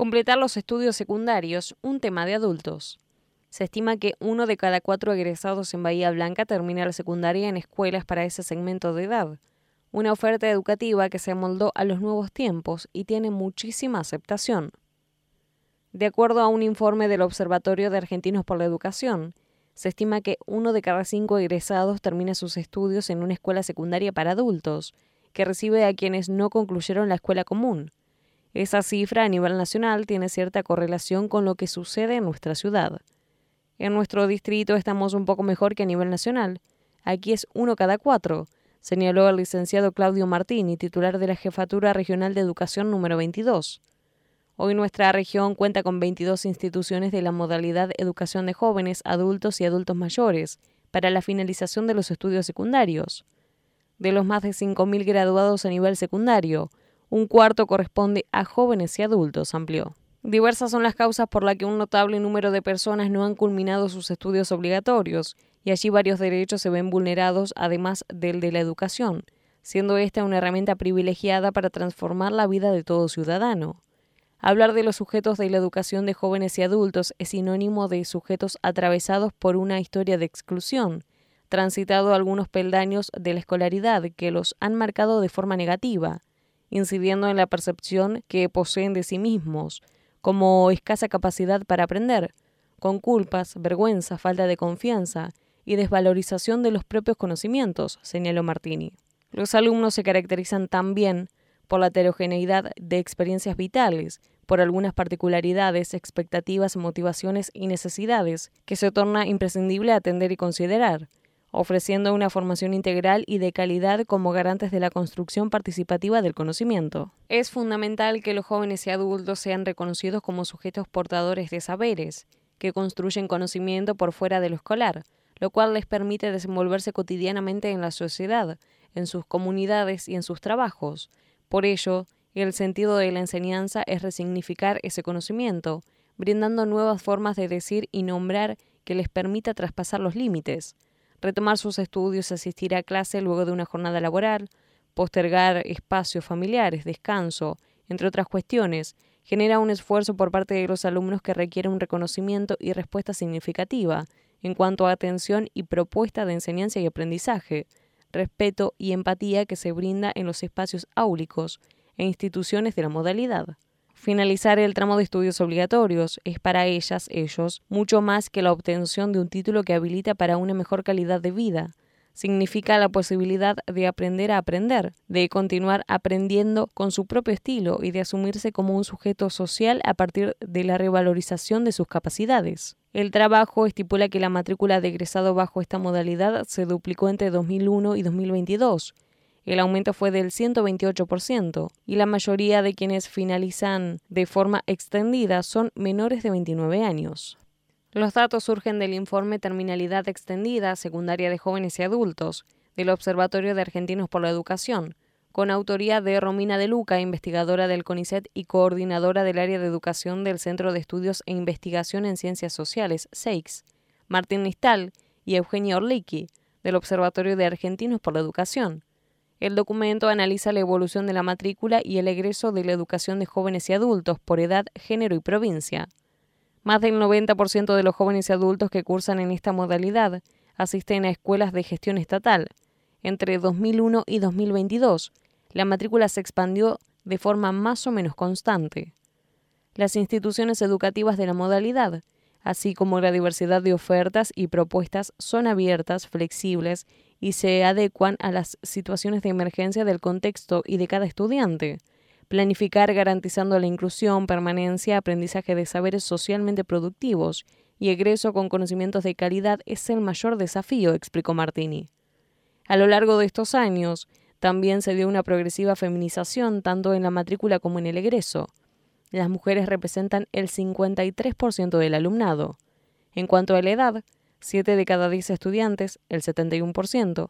Completar los estudios secundarios, un tema de adultos. Se estima que uno de cada cuatro egresados en Bahía Blanca termina la secundaria en escuelas para ese segmento de edad. Una oferta educativa que se amoldó a los nuevos tiempos y tiene muchísima aceptación. De acuerdo a un informe del Observatorio de Argentinos por la Educación, se estima que uno de cada cinco egresados termina sus estudios en una escuela secundaria para adultos, que recibe a quienes no concluyeron la escuela común. Esa cifra a nivel nacional tiene cierta correlación con lo que sucede en nuestra ciudad. En nuestro distrito estamos un poco mejor que a nivel nacional. Aquí es uno cada cuatro, señaló el licenciado Claudio Martini, titular de la Jefatura Regional de Educación número 22. Hoy nuestra región cuenta con 22 instituciones de la modalidad educación de jóvenes, adultos y adultos mayores para la finalización de los estudios secundarios. De los más de 5.000 graduados a nivel secundario, un cuarto corresponde a jóvenes y adultos, amplió. Diversas son las causas por las que un notable número de personas no han culminado sus estudios obligatorios, y allí varios derechos se ven vulnerados, además del de la educación, siendo esta una herramienta privilegiada para transformar la vida de todo ciudadano. Hablar de los sujetos de la educación de jóvenes y adultos es sinónimo de sujetos atravesados por una historia de exclusión, transitado algunos peldaños de la escolaridad que los han marcado de forma negativa, incidiendo en la percepción que poseen de sí mismos, como escasa capacidad para aprender, con culpas, vergüenza, falta de confianza y desvalorización de los propios conocimientos, señaló Martini. Los alumnos se caracterizan también por la heterogeneidad de experiencias vitales, por algunas particularidades, expectativas, motivaciones y necesidades que se torna imprescindible atender y considerar, ofreciendo una formación integral y de calidad como garantes de la construcción participativa del conocimiento. Es fundamental que los jóvenes y adultos sean reconocidos como sujetos portadores de saberes, que construyen conocimiento por fuera de lo escolar, lo cual les permite desenvolverse cotidianamente en la sociedad, en sus comunidades y en sus trabajos. Por ello, el sentido de la enseñanza es resignificar ese conocimiento, brindando nuevas formas de decir y nombrar que les permita traspasar los límites, retomar sus estudios, asistir a clase luego de una jornada laboral, postergar espacios familiares, descanso, entre otras cuestiones, genera un esfuerzo por parte de los alumnos que requiere un reconocimiento y respuesta significativa en cuanto a atención y propuesta de enseñanza y aprendizaje, respeto y empatía que se brinda en los espacios áulicos e instituciones de la modalidad. Finalizar el tramo de estudios obligatorios es para ellas, ellos, mucho más que la obtención de un título que habilita para una mejor calidad de vida. Significa la posibilidad de aprender a aprender, de continuar aprendiendo con su propio estilo y de asumirse como un sujeto social a partir de la revalorización de sus capacidades. El trabajo estipula que la matrícula de egresado bajo esta modalidad se duplicó entre 2001 y 2022 el aumento fue del 128% y la mayoría de quienes finalizan de forma extendida son menores de 29 años. Los datos surgen del informe Terminalidad Extendida Secundaria de Jóvenes y Adultos del Observatorio de Argentinos por la Educación, con autoría de Romina de Luca, investigadora del CONICET y coordinadora del área de educación del Centro de Estudios e Investigación en Ciencias Sociales, SEIX, Martín Nistal y Eugenia Orlicki, del Observatorio de Argentinos por la Educación. El documento analiza la evolución de la matrícula y el egreso de la educación de jóvenes y adultos por edad, género y provincia. Más del 90% de los jóvenes y adultos que cursan en esta modalidad asisten a escuelas de gestión estatal. Entre 2001 y 2022, la matrícula se expandió de forma más o menos constante. Las instituciones educativas de la modalidad así como la diversidad de ofertas y propuestas son abiertas, flexibles y se adecuan a las situaciones de emergencia del contexto y de cada estudiante. Planificar garantizando la inclusión, permanencia, aprendizaje de saberes socialmente productivos y egreso con conocimientos de calidad es el mayor desafío, explicó Martini. A lo largo de estos años, también se dio una progresiva feminización tanto en la matrícula como en el egreso. Las mujeres representan el 53% del alumnado. En cuanto a la edad, 7 de cada 10 estudiantes, el 71%,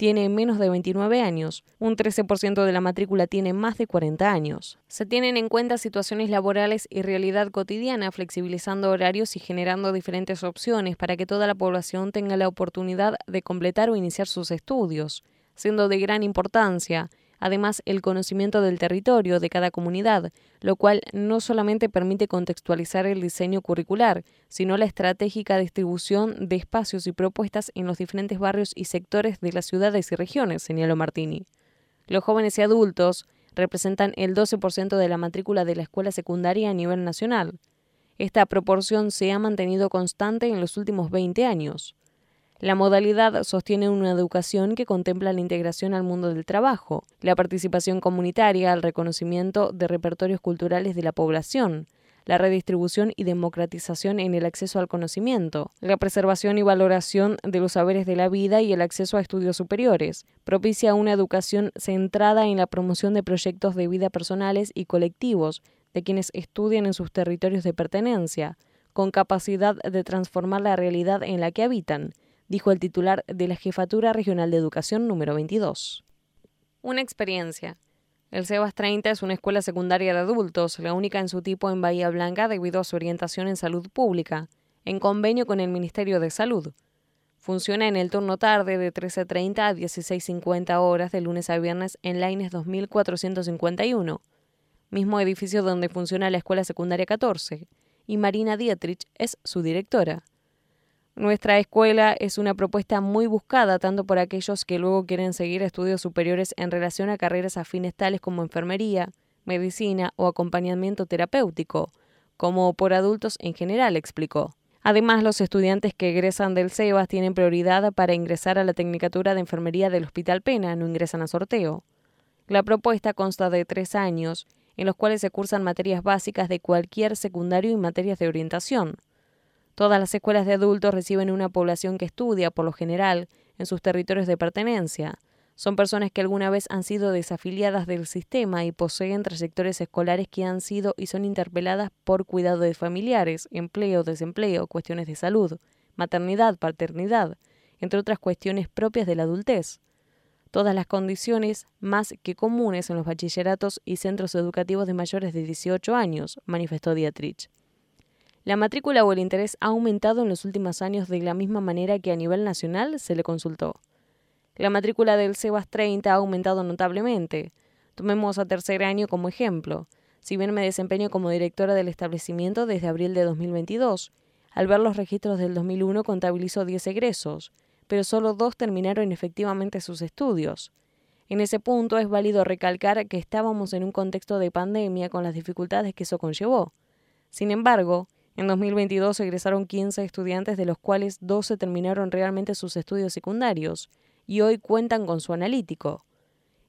tiene menos de 29 años, un 13% de la matrícula tiene más de 40 años. Se tienen en cuenta situaciones laborales y realidad cotidiana, flexibilizando horarios y generando diferentes opciones para que toda la población tenga la oportunidad de completar o iniciar sus estudios, siendo de gran importancia Además, el conocimiento del territorio de cada comunidad, lo cual no solamente permite contextualizar el diseño curricular, sino la estratégica distribución de espacios y propuestas en los diferentes barrios y sectores de las ciudades y regiones, señaló Martini. Los jóvenes y adultos representan el 12% de la matrícula de la escuela secundaria a nivel nacional. Esta proporción se ha mantenido constante en los últimos 20 años. La modalidad sostiene una educación que contempla la integración al mundo del trabajo, la participación comunitaria, el reconocimiento de repertorios culturales de la población, la redistribución y democratización en el acceso al conocimiento, la preservación y valoración de los saberes de la vida y el acceso a estudios superiores. Propicia una educación centrada en la promoción de proyectos de vida personales y colectivos de quienes estudian en sus territorios de pertenencia, con capacidad de transformar la realidad en la que habitan, dijo el titular de la Jefatura Regional de Educación número 22. Una experiencia. El CEBAS 30 es una escuela secundaria de adultos, la única en su tipo en Bahía Blanca debido a su orientación en salud pública, en convenio con el Ministerio de Salud. Funciona en el turno tarde de 13.30 a 16.50 horas de lunes a viernes en Laines 2451, mismo edificio donde funciona la Escuela Secundaria 14, y Marina Dietrich es su directora. Nuestra escuela es una propuesta muy buscada tanto por aquellos que luego quieren seguir estudios superiores en relación a carreras afines tales como enfermería, medicina o acompañamiento terapéutico, como por adultos en general, explicó. Además, los estudiantes que egresan del CEBAS tienen prioridad para ingresar a la Tecnicatura de Enfermería del Hospital Pena, no ingresan a sorteo. La propuesta consta de tres años, en los cuales se cursan materias básicas de cualquier secundario y materias de orientación. Todas las escuelas de adultos reciben una población que estudia, por lo general, en sus territorios de pertenencia. Son personas que alguna vez han sido desafiliadas del sistema y poseen trayectorias escolares que han sido y son interpeladas por cuidado de familiares, empleo, desempleo, cuestiones de salud, maternidad, paternidad, entre otras cuestiones propias de la adultez. Todas las condiciones más que comunes en los bachilleratos y centros educativos de mayores de 18 años, manifestó Dietrich. La matrícula o el interés ha aumentado en los últimos años de la misma manera que a nivel nacional se le consultó. La matrícula del CEBAS 30 ha aumentado notablemente. Tomemos a tercer año como ejemplo. Si bien me desempeño como directora del establecimiento desde abril de 2022, al ver los registros del 2001 contabilizó 10 egresos, pero solo dos terminaron efectivamente sus estudios. En ese punto es válido recalcar que estábamos en un contexto de pandemia con las dificultades que eso conllevó. Sin embargo, en 2022 egresaron 15 estudiantes, de los cuales 12 terminaron realmente sus estudios secundarios, y hoy cuentan con su analítico.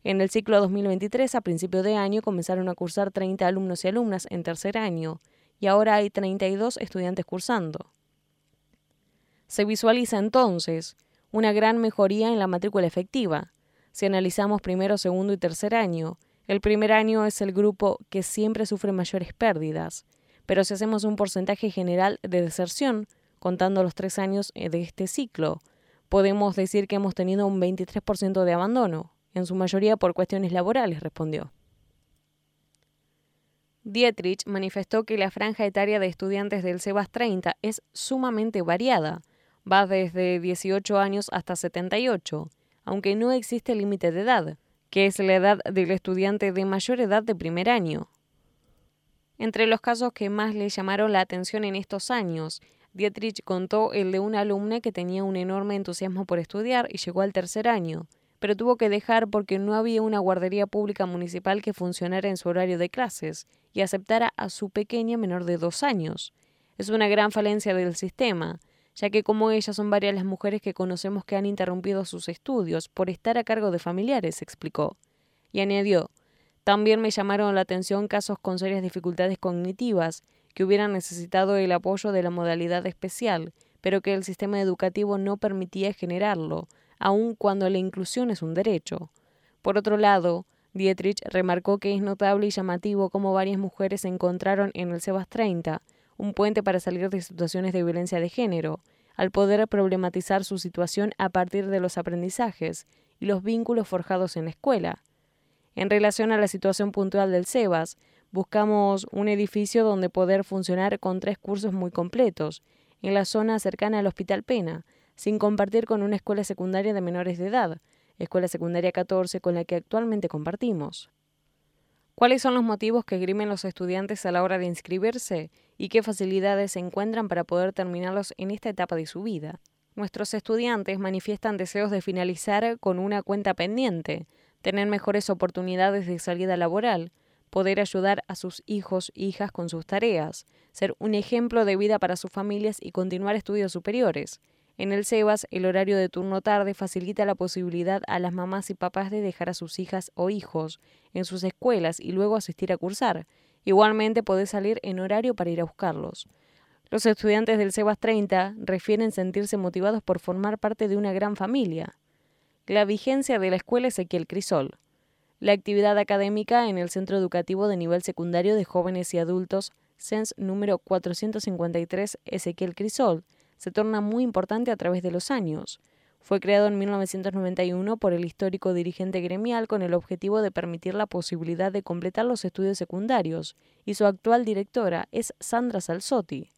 En el ciclo 2023, a principio de año, comenzaron a cursar 30 alumnos y alumnas en tercer año, y ahora hay 32 estudiantes cursando. Se visualiza entonces una gran mejoría en la matrícula efectiva. Si analizamos primero, segundo y tercer año, el primer año es el grupo que siempre sufre mayores pérdidas, pero si hacemos un porcentaje general de deserción, contando los tres años eh, de este ciclo, podemos decir que hemos tenido un 23% de abandono, en su mayoría por cuestiones laborales, respondió. Dietrich manifestó que la franja etaria de estudiantes del CEBAS 30 es sumamente variada, va desde 18 años hasta 78, aunque no existe límite de edad, que es la edad del estudiante de mayor edad de primer año, entre los casos que más le llamaron la atención en estos años, Dietrich contó el de una alumna que tenía un enorme entusiasmo por estudiar y llegó al tercer año, pero tuvo que dejar porque no había una guardería pública municipal que funcionara en su horario de clases y aceptara a su pequeña menor de dos años. Es una gran falencia del sistema, ya que como ella son varias las mujeres que conocemos que han interrumpido sus estudios por estar a cargo de familiares, explicó. Y añadió, también me llamaron la atención casos con serias dificultades cognitivas que hubieran necesitado el apoyo de la modalidad especial, pero que el sistema educativo no permitía generarlo, aun cuando la inclusión es un derecho. Por otro lado, Dietrich remarcó que es notable y llamativo cómo varias mujeres encontraron en el Sebas 30 un puente para salir de situaciones de violencia de género, al poder problematizar su situación a partir de los aprendizajes y los vínculos forjados en la escuela. En relación a la situación puntual del SEBAS, buscamos un edificio donde poder funcionar con tres cursos muy completos, en la zona cercana al Hospital Pena, sin compartir con una escuela secundaria de menores de edad, escuela secundaria 14 con la que actualmente compartimos. ¿Cuáles son los motivos que grimen los estudiantes a la hora de inscribirse y qué facilidades se encuentran para poder terminarlos en esta etapa de su vida? Nuestros estudiantes manifiestan deseos de finalizar con una cuenta pendiente, tener mejores oportunidades de salida laboral, poder ayudar a sus hijos e hijas con sus tareas, ser un ejemplo de vida para sus familias y continuar estudios superiores. En el SEBAS, el horario de turno tarde facilita la posibilidad a las mamás y papás de dejar a sus hijas o hijos en sus escuelas y luego asistir a cursar. Igualmente podés salir en horario para ir a buscarlos. Los estudiantes del SEBAS 30 refieren sentirse motivados por formar parte de una gran familia. La vigencia de la escuela Ezequiel Crisol. La actividad académica en el Centro Educativo de Nivel Secundario de Jóvenes y Adultos, CENS número 453 Ezequiel Crisol, se torna muy importante a través de los años. Fue creado en 1991 por el histórico dirigente gremial con el objetivo de permitir la posibilidad de completar los estudios secundarios, y su actual directora es Sandra Salzotti.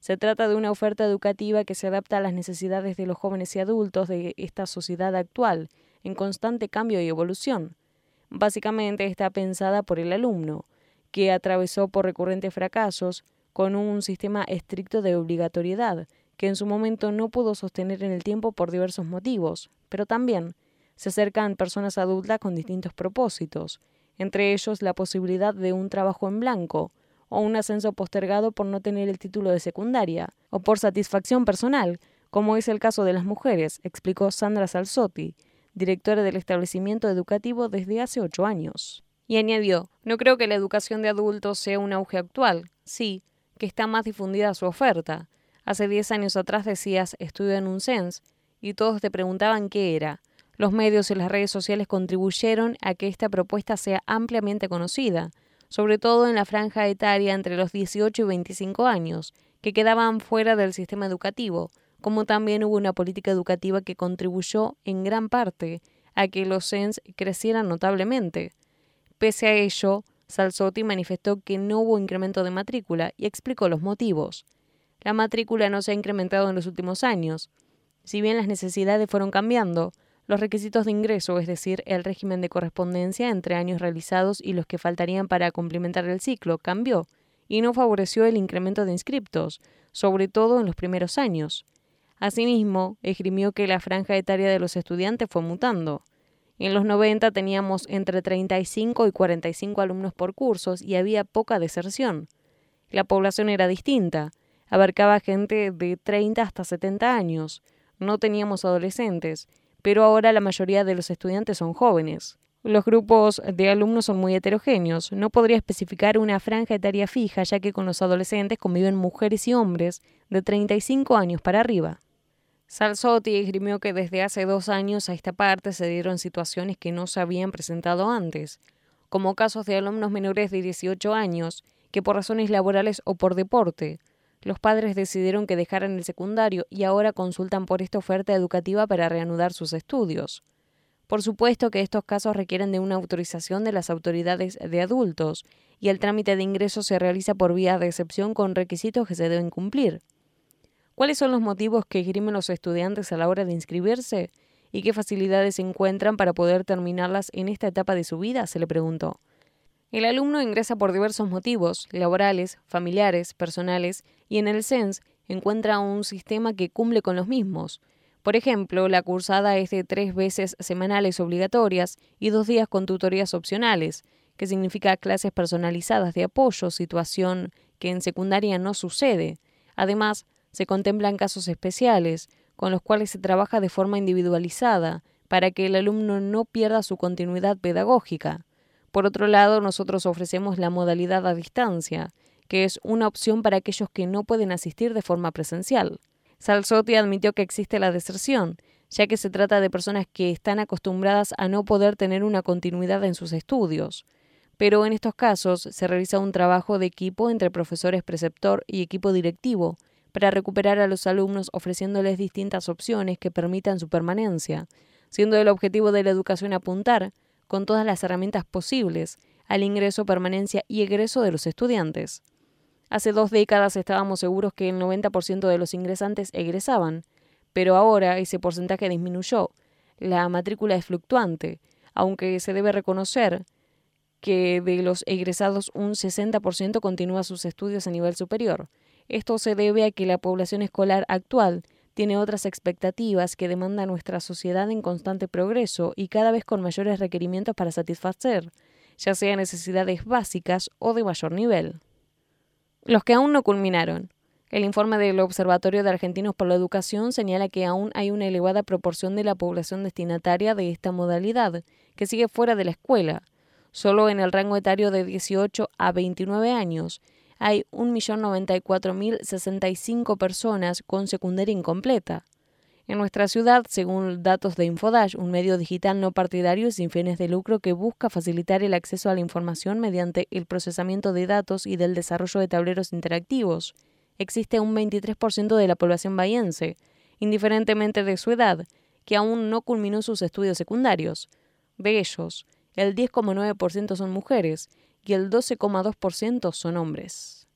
Se trata de una oferta educativa que se adapta a las necesidades de los jóvenes y adultos de esta sociedad actual, en constante cambio y evolución. Básicamente está pensada por el alumno, que atravesó por recurrentes fracasos, con un sistema estricto de obligatoriedad, que en su momento no pudo sostener en el tiempo por diversos motivos, pero también se acercan personas adultas con distintos propósitos, entre ellos la posibilidad de un trabajo en blanco, o un ascenso postergado por no tener el título de secundaria, o por satisfacción personal, como es el caso de las mujeres, explicó Sandra Salzotti, directora del establecimiento educativo desde hace ocho años. Y añadió, no creo que la educación de adultos sea un auge actual, sí, que está más difundida su oferta, Hace 10 años atrás decías estudio en un CENS y todos te preguntaban qué era. Los medios y las redes sociales contribuyeron a que esta propuesta sea ampliamente conocida, sobre todo en la franja etaria entre los 18 y 25 años, que quedaban fuera del sistema educativo, como también hubo una política educativa que contribuyó en gran parte a que los CENS crecieran notablemente. Pese a ello, Salzotti manifestó que no hubo incremento de matrícula y explicó los motivos la matrícula no se ha incrementado en los últimos años. Si bien las necesidades fueron cambiando, los requisitos de ingreso, es decir, el régimen de correspondencia entre años realizados y los que faltarían para complementar el ciclo, cambió y no favoreció el incremento de inscriptos, sobre todo en los primeros años. Asimismo, esgrimió que la franja etaria de los estudiantes fue mutando. En los 90 teníamos entre 35 y 45 alumnos por cursos y había poca deserción. La población era distinta, abarcaba gente de 30 hasta 70 años. No teníamos adolescentes, pero ahora la mayoría de los estudiantes son jóvenes. Los grupos de alumnos son muy heterogéneos. No podría especificar una franja etaria fija, ya que con los adolescentes conviven mujeres y hombres de 35 años para arriba. Salzotti esgrimió que desde hace dos años a esta parte se dieron situaciones que no se habían presentado antes, como casos de alumnos menores de 18 años que por razones laborales o por deporte los padres decidieron que dejaran el secundario y ahora consultan por esta oferta educativa para reanudar sus estudios. Por supuesto que estos casos requieren de una autorización de las autoridades de adultos y el trámite de ingreso se realiza por vía de excepción con requisitos que se deben cumplir. ¿Cuáles son los motivos que esgrimen los estudiantes a la hora de inscribirse? ¿Y qué facilidades encuentran para poder terminarlas en esta etapa de su vida? se le preguntó. El alumno ingresa por diversos motivos, laborales, familiares, personales, y en el CENS encuentra un sistema que cumple con los mismos. Por ejemplo, la cursada es de tres veces semanales obligatorias y dos días con tutorías opcionales, que significa clases personalizadas de apoyo, situación que en secundaria no sucede. Además, se contemplan casos especiales, con los cuales se trabaja de forma individualizada, para que el alumno no pierda su continuidad pedagógica. Por otro lado, nosotros ofrecemos la modalidad a distancia, que es una opción para aquellos que no pueden asistir de forma presencial. Salzotti admitió que existe la deserción, ya que se trata de personas que están acostumbradas a no poder tener una continuidad en sus estudios. Pero en estos casos se realiza un trabajo de equipo entre profesores preceptor y equipo directivo para recuperar a los alumnos ofreciéndoles distintas opciones que permitan su permanencia, siendo el objetivo de la educación apuntar con todas las herramientas posibles al ingreso, permanencia y egreso de los estudiantes. Hace dos décadas estábamos seguros que el 90% de los ingresantes egresaban, pero ahora ese porcentaje disminuyó, la matrícula es fluctuante, aunque se debe reconocer que de los egresados un 60% continúa sus estudios a nivel superior. Esto se debe a que la población escolar actual tiene otras expectativas que demanda nuestra sociedad en constante progreso y cada vez con mayores requerimientos para satisfacer, ya sea necesidades básicas o de mayor nivel. Los que aún no culminaron. El informe del Observatorio de Argentinos por la Educación señala que aún hay una elevada proporción de la población destinataria de esta modalidad, que sigue fuera de la escuela. Solo en el rango etario de 18 a 29 años hay 1.094.065 personas con secundaria incompleta. En nuestra ciudad, según datos de Infodash, un medio digital no partidario y sin fines de lucro que busca facilitar el acceso a la información mediante el procesamiento de datos y del desarrollo de tableros interactivos, existe un 23% de la población bahiense, indiferentemente de su edad, que aún no culminó sus estudios secundarios. De ellos, el 10,9% son mujeres y el 12,2% son hombres.